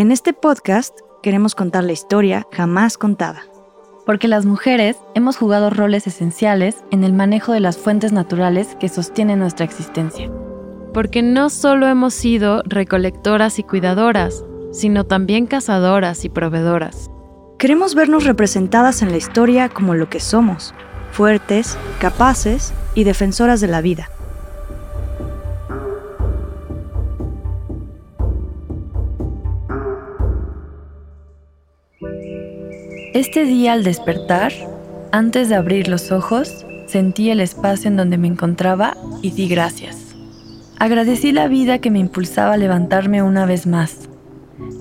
En este podcast queremos contar la historia jamás contada. Porque las mujeres hemos jugado roles esenciales en el manejo de las fuentes naturales que sostienen nuestra existencia. Porque no solo hemos sido recolectoras y cuidadoras, sino también cazadoras y proveedoras. Queremos vernos representadas en la historia como lo que somos, fuertes, capaces y defensoras de la vida. Este día al despertar, antes de abrir los ojos, sentí el espacio en donde me encontraba y di gracias. Agradecí la vida que me impulsaba a levantarme una vez más.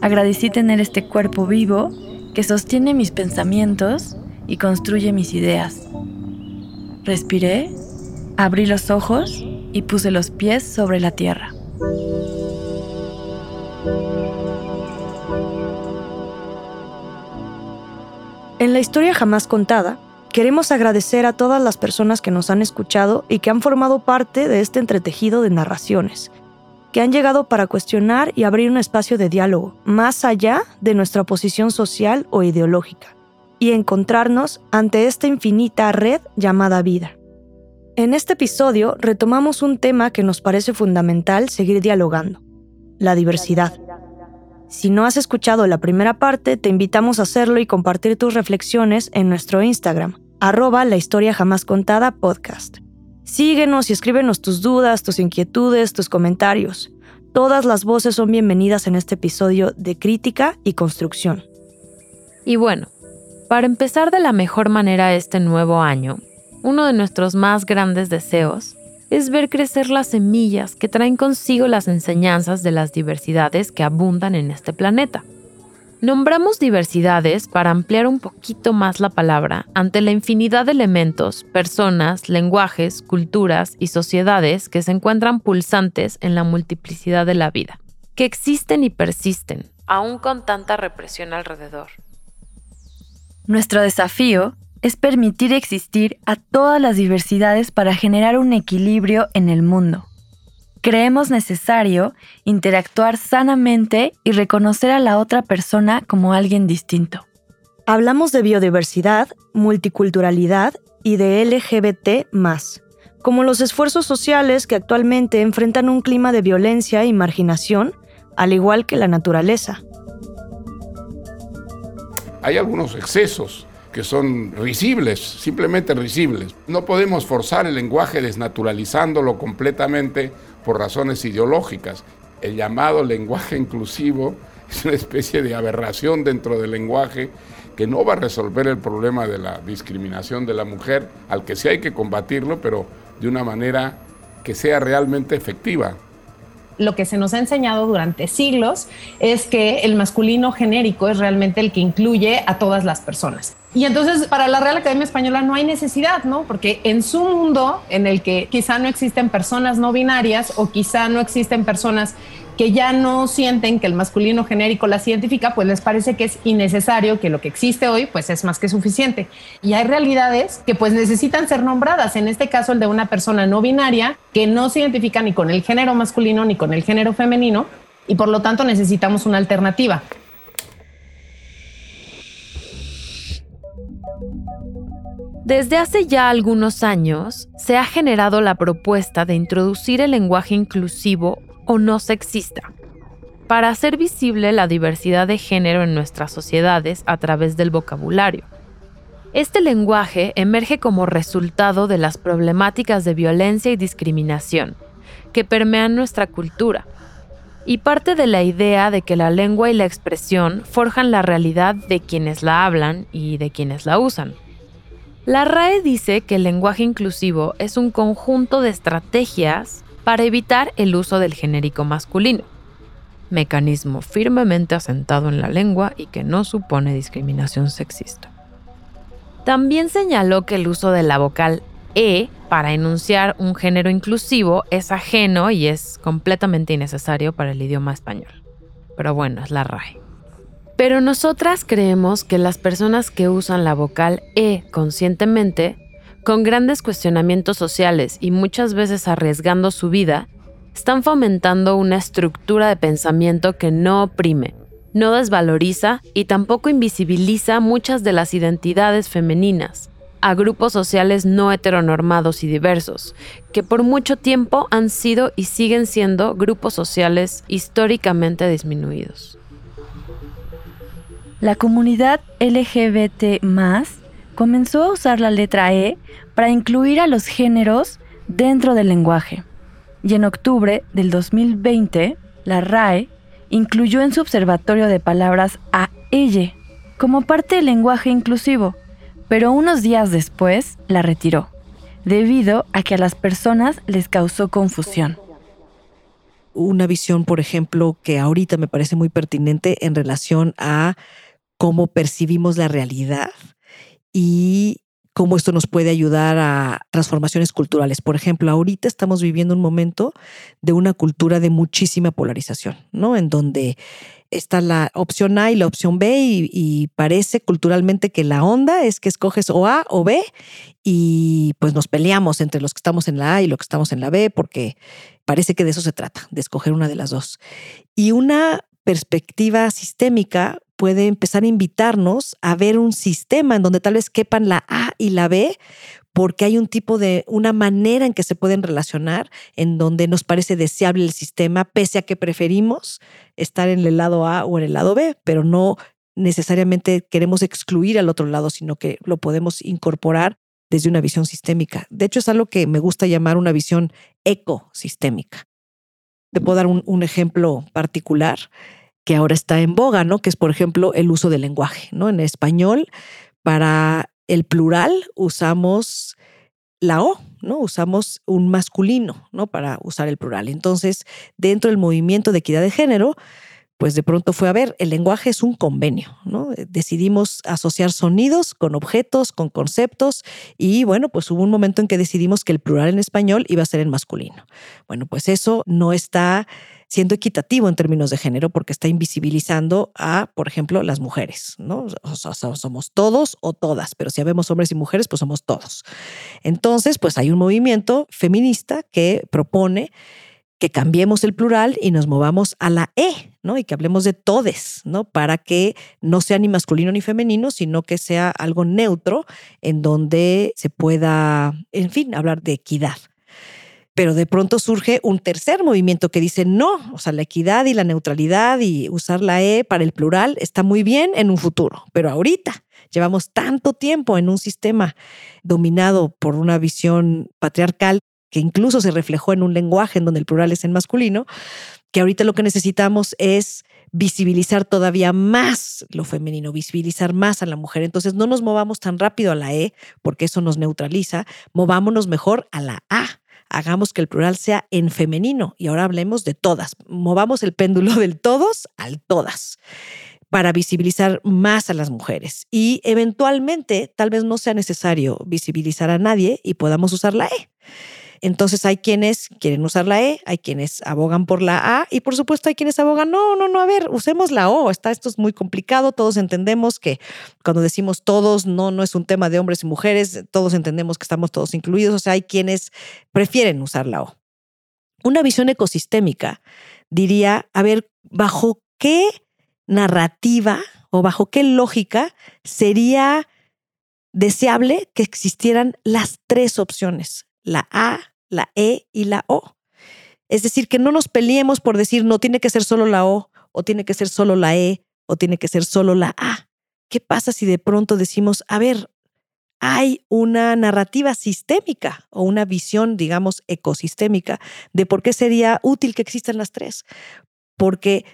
Agradecí tener este cuerpo vivo que sostiene mis pensamientos y construye mis ideas. Respiré, abrí los ojos y puse los pies sobre la tierra. La historia jamás contada, queremos agradecer a todas las personas que nos han escuchado y que han formado parte de este entretejido de narraciones, que han llegado para cuestionar y abrir un espacio de diálogo, más allá de nuestra posición social o ideológica, y encontrarnos ante esta infinita red llamada vida. En este episodio retomamos un tema que nos parece fundamental seguir dialogando, la diversidad. Si no has escuchado la primera parte, te invitamos a hacerlo y compartir tus reflexiones en nuestro Instagram, arroba la historia jamás contada podcast. Síguenos y escríbenos tus dudas, tus inquietudes, tus comentarios. Todas las voces son bienvenidas en este episodio de crítica y construcción. Y bueno, para empezar de la mejor manera este nuevo año, uno de nuestros más grandes deseos es ver crecer las semillas que traen consigo las enseñanzas de las diversidades que abundan en este planeta. Nombramos diversidades para ampliar un poquito más la palabra ante la infinidad de elementos, personas, lenguajes, culturas y sociedades que se encuentran pulsantes en la multiplicidad de la vida, que existen y persisten, aún con tanta represión alrededor. Nuestro desafío es permitir existir a todas las diversidades para generar un equilibrio en el mundo creemos necesario interactuar sanamente y reconocer a la otra persona como alguien distinto. Hablamos de biodiversidad, multiculturalidad y de LGBT como los esfuerzos sociales que actualmente enfrentan un clima de violencia y marginación, al igual que la naturaleza. Hay algunos excesos que son risibles, simplemente risibles. No podemos forzar el lenguaje desnaturalizándolo completamente por razones ideológicas. El llamado lenguaje inclusivo es una especie de aberración dentro del lenguaje que no va a resolver el problema de la discriminación de la mujer, al que sí hay que combatirlo, pero de una manera que sea realmente efectiva lo que se nos ha enseñado durante siglos es que el masculino genérico es realmente el que incluye a todas las personas. Y entonces para la Real Academia Española no hay necesidad, ¿no? Porque en su mundo en el que quizá no existen personas no binarias o quizá no existen personas que ya no sienten que el masculino genérico las identifica, pues les parece que es innecesario, que lo que existe hoy pues es más que suficiente. Y hay realidades que pues necesitan ser nombradas, en este caso el de una persona no binaria que no se identifica ni con el género masculino ni con el género femenino y por lo tanto necesitamos una alternativa. Desde hace ya algunos años se ha generado la propuesta de introducir el lenguaje inclusivo o no sexista para hacer visible la diversidad de género en nuestras sociedades a través del vocabulario. Este lenguaje emerge como resultado de las problemáticas de violencia y discriminación que permean nuestra cultura y parte de la idea de que la lengua y la expresión forjan la realidad de quienes la hablan y de quienes la usan. La RAE dice que el lenguaje inclusivo es un conjunto de estrategias para evitar el uso del genérico masculino, mecanismo firmemente asentado en la lengua y que no supone discriminación sexista. También señaló que el uso de la vocal E para enunciar un género inclusivo es ajeno y es completamente innecesario para el idioma español. Pero bueno, es la RAE. Pero nosotras creemos que las personas que usan la vocal E conscientemente, con grandes cuestionamientos sociales y muchas veces arriesgando su vida, están fomentando una estructura de pensamiento que no oprime, no desvaloriza y tampoco invisibiliza muchas de las identidades femeninas, a grupos sociales no heteronormados y diversos, que por mucho tiempo han sido y siguen siendo grupos sociales históricamente disminuidos. La comunidad LGBT comenzó a usar la letra E para incluir a los géneros dentro del lenguaje. Y en octubre del 2020, la RAE incluyó en su observatorio de palabras a ella como parte del lenguaje inclusivo, pero unos días después la retiró, debido a que a las personas les causó confusión. Una visión, por ejemplo, que ahorita me parece muy pertinente en relación a cómo percibimos la realidad y cómo esto nos puede ayudar a transformaciones culturales. Por ejemplo, ahorita estamos viviendo un momento de una cultura de muchísima polarización, ¿no? En donde está la opción A y la opción B y, parece culturalmente que la onda es que escoges o A o B y pues nos peleamos entre los que estamos en la A y los que estamos en la B porque parece que de eso se trata, de escoger una de las dos. Y una perspectiva sistémica puede empezar a invitarnos a ver un sistema en donde tal vez quepan la A y la B, porque hay un tipo de, una manera en que se pueden relacionar, en donde nos parece deseable el sistema, pese a que preferimos estar en el lado A o en el lado B, pero no necesariamente queremos excluir al otro lado, sino que lo podemos incorporar desde una visión sistémica. De hecho, es algo que me gusta llamar una visión ecosistémica. Te puedo dar un, un ejemplo particular que ahora está en boga, ¿no? Que es, por ejemplo, el uso del lenguaje, ¿no? En español, para el plural usamos la O, ¿no? Usamos un masculino, ¿no? Para usar el plural. Entonces, dentro del movimiento de equidad de género, pues de pronto fue a ver, el lenguaje es un convenio, ¿no? Decidimos asociar sonidos con objetos, con conceptos y bueno, pues hubo un momento en que decidimos que el plural en español iba a ser en masculino. Bueno, pues eso no está siendo equitativo en términos de género porque está invisibilizando a, por ejemplo, las mujeres, ¿no? somos todos o todas, pero si habemos hombres y mujeres, pues somos todos. Entonces, pues hay un movimiento feminista que propone que cambiemos el plural y nos movamos a la E, ¿no? Y que hablemos de todes, ¿no? Para que no sea ni masculino ni femenino, sino que sea algo neutro en donde se pueda, en fin, hablar de equidad pero de pronto surge un tercer movimiento que dice no, o sea, la equidad y la neutralidad y usar la E para el plural está muy bien en un futuro, pero ahorita llevamos tanto tiempo en un sistema dominado por una visión patriarcal que incluso se reflejó en un lenguaje en donde el plural es en masculino, que ahorita lo que necesitamos es visibilizar todavía más lo femenino, visibilizar más a la mujer. Entonces no nos movamos tan rápido a la E, porque eso nos neutraliza, movámonos mejor a la A hagamos que el plural sea en femenino y ahora hablemos de todas. Movamos el péndulo del todos al todas para visibilizar más a las mujeres y eventualmente tal vez no sea necesario visibilizar a nadie y podamos usar la E. Entonces hay quienes quieren usar la E, hay quienes abogan por la A y por supuesto hay quienes abogan, no, no, no, a ver, usemos la O, está, esto es muy complicado, todos entendemos que cuando decimos todos, no, no es un tema de hombres y mujeres, todos entendemos que estamos todos incluidos, o sea, hay quienes prefieren usar la O. Una visión ecosistémica diría, a ver, ¿bajo qué narrativa o bajo qué lógica sería deseable que existieran las tres opciones, la A, la E y la O. Es decir, que no nos peleemos por decir no tiene que ser solo la O, o tiene que ser solo la E, o tiene que ser solo la A. ¿Qué pasa si de pronto decimos, a ver, hay una narrativa sistémica o una visión, digamos, ecosistémica de por qué sería útil que existan las tres? Porque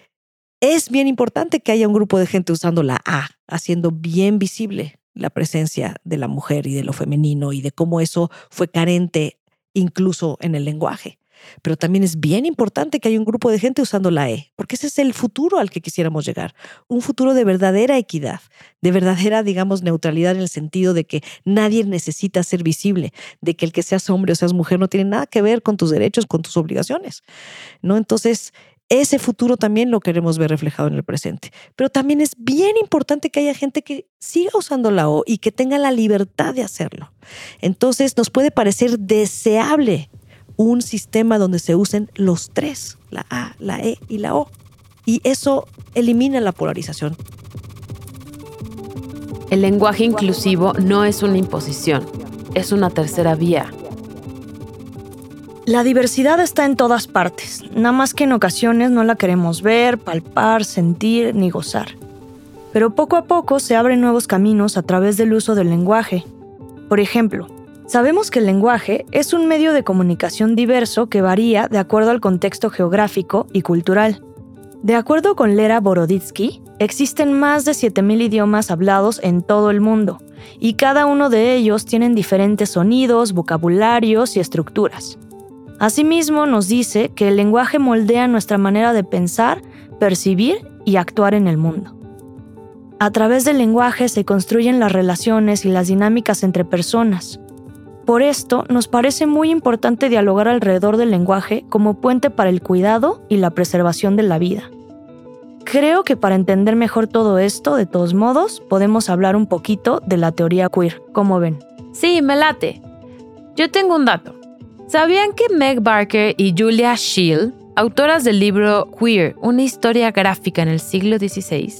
es bien importante que haya un grupo de gente usando la A, haciendo bien visible la presencia de la mujer y de lo femenino y de cómo eso fue carente incluso en el lenguaje. Pero también es bien importante que haya un grupo de gente usando la E, porque ese es el futuro al que quisiéramos llegar. Un futuro de verdadera equidad, de verdadera, digamos, neutralidad en el sentido de que nadie necesita ser visible, de que el que seas hombre o seas mujer no tiene nada que ver con tus derechos, con tus obligaciones. ¿no? Entonces, ese futuro también lo queremos ver reflejado en el presente. Pero también es bien importante que haya gente que siga usando la O y que tenga la libertad de hacerlo. Entonces nos puede parecer deseable un sistema donde se usen los tres, la A, la E y la O. y eso elimina la polarización. El lenguaje inclusivo no es una imposición, es una tercera vía. La diversidad está en todas partes, nada más que en ocasiones no la queremos ver, palpar, sentir ni gozar. Pero poco a poco se abren nuevos caminos a través del uso del lenguaje. Por ejemplo, sabemos que el lenguaje es un medio de comunicación diverso que varía de acuerdo al contexto geográfico y cultural. De acuerdo con Lera Boroditsky, existen más de 7.000 idiomas hablados en todo el mundo, y cada uno de ellos tienen diferentes sonidos, vocabularios y estructuras. Asimismo, nos dice que el lenguaje moldea nuestra manera de pensar, percibir y actuar en el mundo. A través del lenguaje se construyen las relaciones y las dinámicas entre personas. Por esto, nos parece muy importante dialogar alrededor del lenguaje como puente para el cuidado y la preservación de la vida. Creo que para entender mejor todo esto, de todos modos, podemos hablar un poquito de la teoría queer. ¿Cómo ven? Sí, me late. Yo tengo un dato. ¿Sabían que Meg Barker y Julia Scheel, autoras del libro Queer, una historia gráfica en el siglo XVI,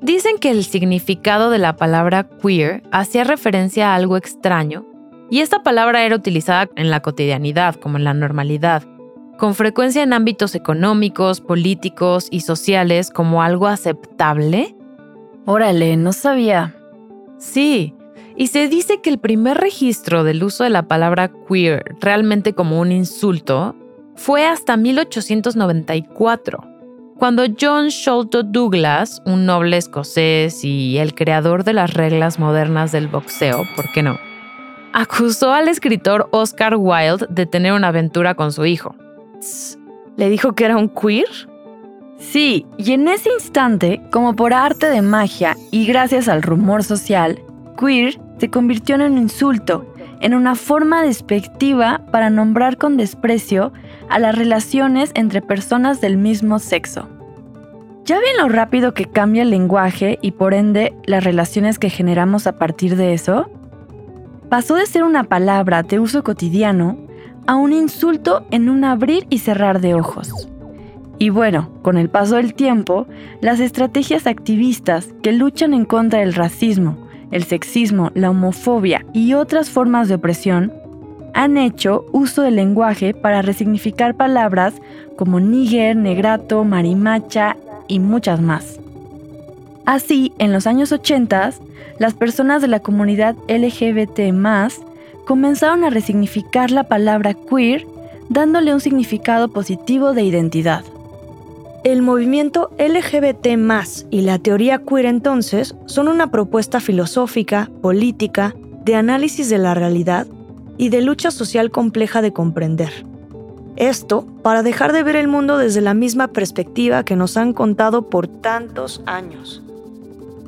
dicen que el significado de la palabra queer hacía referencia a algo extraño, y esta palabra era utilizada en la cotidianidad, como en la normalidad, con frecuencia en ámbitos económicos, políticos y sociales como algo aceptable? Órale, no sabía. Sí, y se dice que el primer registro del uso de la palabra queer realmente como un insulto fue hasta 1894, cuando John Sholto Douglas, un noble escocés y el creador de las reglas modernas del boxeo, ¿por qué no? acusó al escritor Oscar Wilde de tener una aventura con su hijo. ¿Le dijo que era un queer? Sí, y en ese instante, como por arte de magia y gracias al rumor social, queer se convirtió en un insulto, en una forma despectiva para nombrar con desprecio a las relaciones entre personas del mismo sexo. ¿Ya ven lo rápido que cambia el lenguaje y por ende las relaciones que generamos a partir de eso? Pasó de ser una palabra de uso cotidiano a un insulto en un abrir y cerrar de ojos. Y bueno, con el paso del tiempo, las estrategias activistas que luchan en contra del racismo, el sexismo, la homofobia y otras formas de opresión han hecho uso del lenguaje para resignificar palabras como níger, negrato, marimacha y muchas más. Así, en los años 80, las personas de la comunidad LGBT comenzaron a resignificar la palabra queer dándole un significado positivo de identidad. El movimiento LGBT y la teoría queer entonces son una propuesta filosófica, política, de análisis de la realidad y de lucha social compleja de comprender. Esto para dejar de ver el mundo desde la misma perspectiva que nos han contado por tantos años.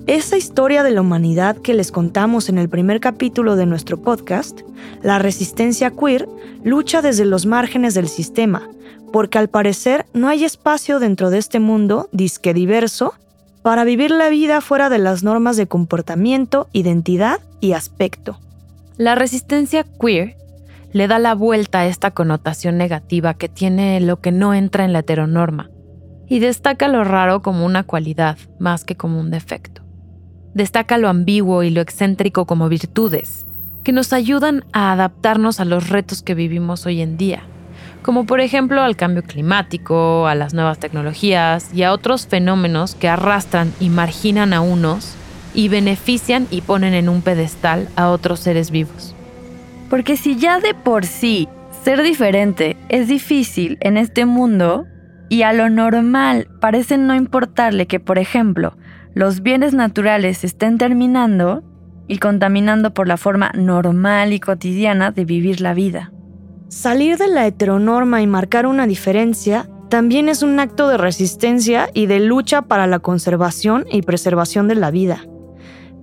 Esa historia de la humanidad que les contamos en el primer capítulo de nuestro podcast, la resistencia queer lucha desde los márgenes del sistema, porque al parecer no hay espacio dentro de este mundo disque diverso para vivir la vida fuera de las normas de comportamiento, identidad y aspecto. La resistencia queer le da la vuelta a esta connotación negativa que tiene lo que no entra en la heteronorma y destaca lo raro como una cualidad más que como un defecto destaca lo ambiguo y lo excéntrico como virtudes, que nos ayudan a adaptarnos a los retos que vivimos hoy en día, como por ejemplo al cambio climático, a las nuevas tecnologías y a otros fenómenos que arrastran y marginan a unos y benefician y ponen en un pedestal a otros seres vivos. Porque si ya de por sí ser diferente es difícil en este mundo y a lo normal parece no importarle que, por ejemplo, los bienes naturales estén terminando y contaminando por la forma normal y cotidiana de vivir la vida. Salir de la heteronorma y marcar una diferencia también es un acto de resistencia y de lucha para la conservación y preservación de la vida.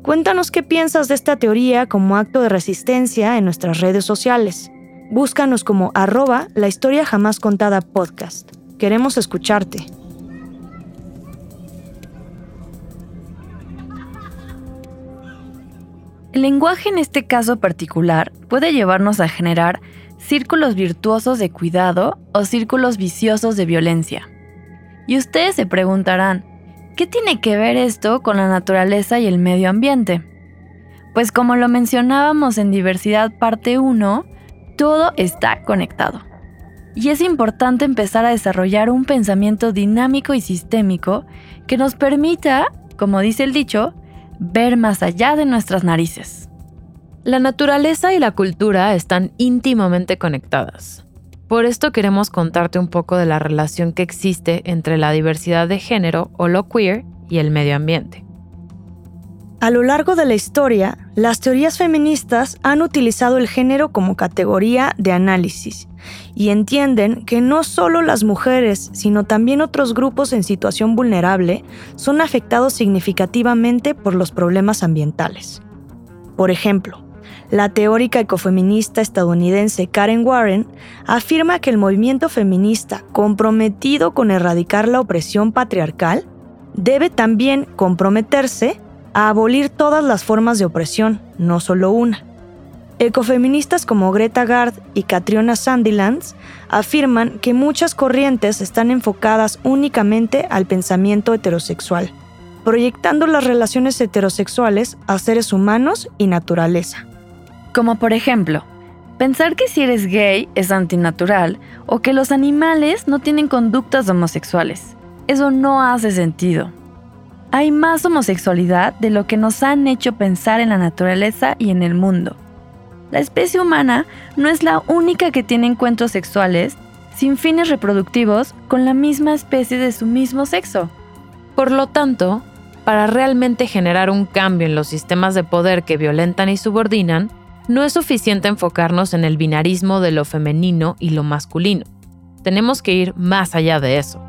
Cuéntanos qué piensas de esta teoría como acto de resistencia en nuestras redes sociales. Búscanos como arroba la historia jamás contada podcast. Queremos escucharte. El lenguaje en este caso particular puede llevarnos a generar círculos virtuosos de cuidado o círculos viciosos de violencia. Y ustedes se preguntarán, ¿qué tiene que ver esto con la naturaleza y el medio ambiente? Pues como lo mencionábamos en Diversidad Parte 1, todo está conectado. Y es importante empezar a desarrollar un pensamiento dinámico y sistémico que nos permita, como dice el dicho, ver más allá de nuestras narices. La naturaleza y la cultura están íntimamente conectadas. Por esto queremos contarte un poco de la relación que existe entre la diversidad de género o lo queer y el medio ambiente. A lo largo de la historia, las teorías feministas han utilizado el género como categoría de análisis y entienden que no solo las mujeres, sino también otros grupos en situación vulnerable son afectados significativamente por los problemas ambientales. Por ejemplo, la teórica ecofeminista estadounidense Karen Warren afirma que el movimiento feminista comprometido con erradicar la opresión patriarcal debe también comprometerse a abolir todas las formas de opresión, no solo una. Ecofeministas como Greta Gard y Catriona Sandilands afirman que muchas corrientes están enfocadas únicamente al pensamiento heterosexual, proyectando las relaciones heterosexuales a seres humanos y naturaleza. Como por ejemplo, pensar que si eres gay es antinatural o que los animales no tienen conductas homosexuales. Eso no hace sentido. Hay más homosexualidad de lo que nos han hecho pensar en la naturaleza y en el mundo. La especie humana no es la única que tiene encuentros sexuales sin fines reproductivos con la misma especie de su mismo sexo. Por lo tanto, para realmente generar un cambio en los sistemas de poder que violentan y subordinan, no es suficiente enfocarnos en el binarismo de lo femenino y lo masculino. Tenemos que ir más allá de eso.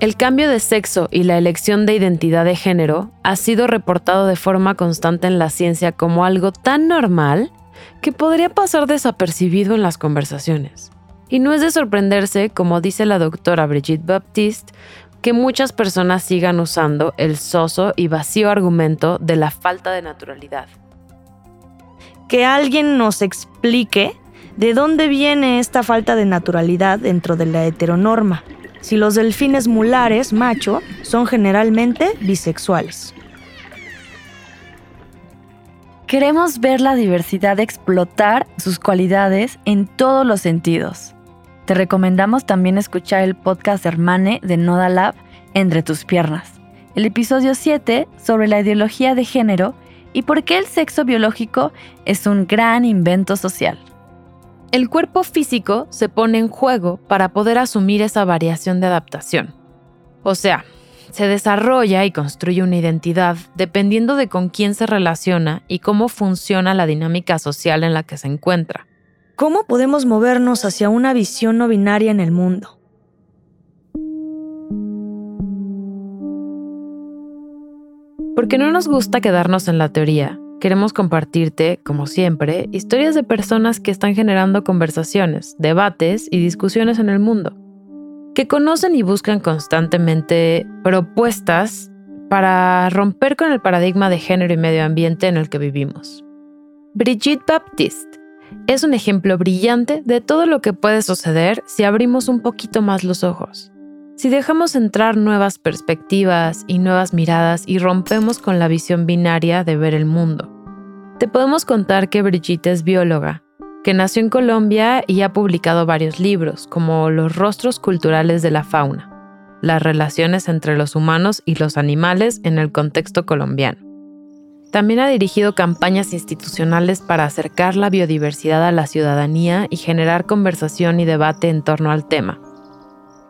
El cambio de sexo y la elección de identidad de género ha sido reportado de forma constante en la ciencia como algo tan normal que podría pasar desapercibido en las conversaciones. Y no es de sorprenderse, como dice la doctora Brigitte Baptiste, que muchas personas sigan usando el soso y vacío argumento de la falta de naturalidad. Que alguien nos explique de dónde viene esta falta de naturalidad dentro de la heteronorma si los delfines mulares macho son generalmente bisexuales. Queremos ver la diversidad explotar sus cualidades en todos los sentidos. Te recomendamos también escuchar el podcast Hermane de Noda Lab, Entre tus piernas, el episodio 7 sobre la ideología de género y por qué el sexo biológico es un gran invento social. El cuerpo físico se pone en juego para poder asumir esa variación de adaptación. O sea, se desarrolla y construye una identidad dependiendo de con quién se relaciona y cómo funciona la dinámica social en la que se encuentra. ¿Cómo podemos movernos hacia una visión no binaria en el mundo? Porque no nos gusta quedarnos en la teoría, Queremos compartirte, como siempre, historias de personas que están generando conversaciones, debates y discusiones en el mundo, que conocen y buscan constantemente propuestas para romper con el paradigma de género y medio ambiente en el que vivimos. Brigitte Baptiste es un ejemplo brillante de todo lo que puede suceder si abrimos un poquito más los ojos. Si dejamos entrar nuevas perspectivas y nuevas miradas y rompemos con la visión binaria de ver el mundo. Te podemos contar que Brigitte es bióloga, que nació en Colombia y ha publicado varios libros, como Los rostros culturales de la fauna, las relaciones entre los humanos y los animales en el contexto colombiano. También ha dirigido campañas institucionales para acercar la biodiversidad a la ciudadanía y generar conversación y debate en torno al tema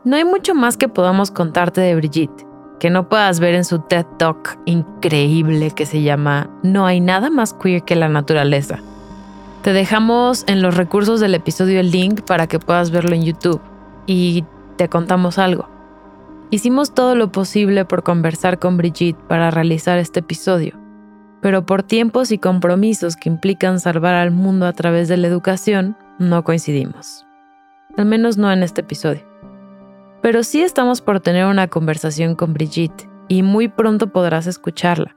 no hay mucho más que podamos contarte de Brigitte, que no puedas ver en su TED Talk increíble que se llama No hay nada más queer que la naturaleza. Te dejamos en los recursos del episodio el link para que puedas verlo en YouTube y te contamos algo. Hicimos todo lo posible por conversar con Brigitte para realizar este episodio, pero por tiempos y compromisos que implican salvar al mundo a través de la educación, no coincidimos. Al menos no en este episodio. Pero sí estamos por tener una conversación con Brigitte y muy pronto podrás escucharla.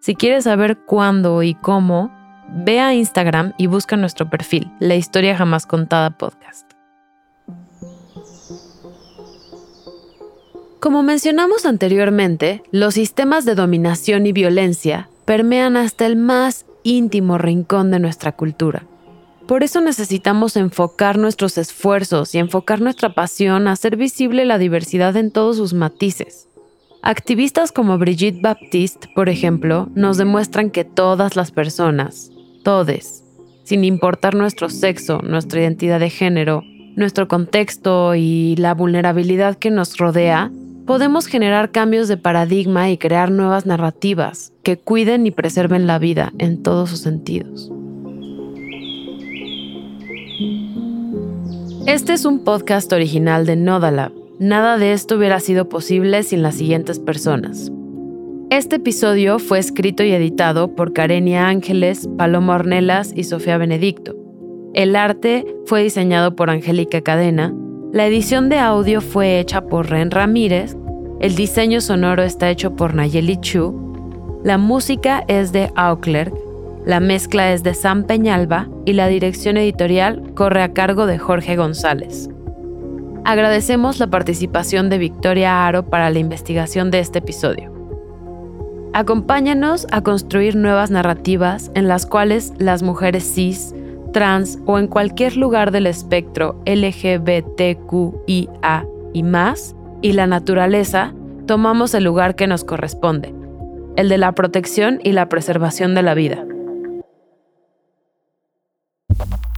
Si quieres saber cuándo y cómo, ve a Instagram y busca nuestro perfil, La Historia Jamás Contada Podcast. Como mencionamos anteriormente, los sistemas de dominación y violencia permean hasta el más íntimo rincón de nuestra cultura. Por eso necesitamos enfocar nuestros esfuerzos y enfocar nuestra pasión a hacer visible la diversidad en todos sus matices. Activistas como Brigitte Baptiste, por ejemplo, nos demuestran que todas las personas, todes, sin importar nuestro sexo, nuestra identidad de género, nuestro contexto y la vulnerabilidad que nos rodea, podemos generar cambios de paradigma y crear nuevas narrativas que cuiden y preserven la vida en todos sus sentidos. Este es un podcast original de Nodalab. Nada de esto hubiera sido posible sin las siguientes personas. Este episodio fue escrito y editado por Karenia Ángeles, Paloma Ornelas y Sofía Benedicto. El arte fue diseñado por Angélica Cadena. La edición de audio fue hecha por Ren Ramírez el diseño sonoro está hecho por Nayeli Chu. La música es de Auclerc. La mezcla es de Sam Peñalba y la dirección editorial corre a cargo de Jorge González. Agradecemos la participación de Victoria Aro para la investigación de este episodio. Acompáñanos a construir nuevas narrativas en las cuales las mujeres cis, trans o en cualquier lugar del espectro LGBTQIA y más y la naturaleza, tomamos el lugar que nos corresponde, el de la protección y la preservación de la vida. Thank you.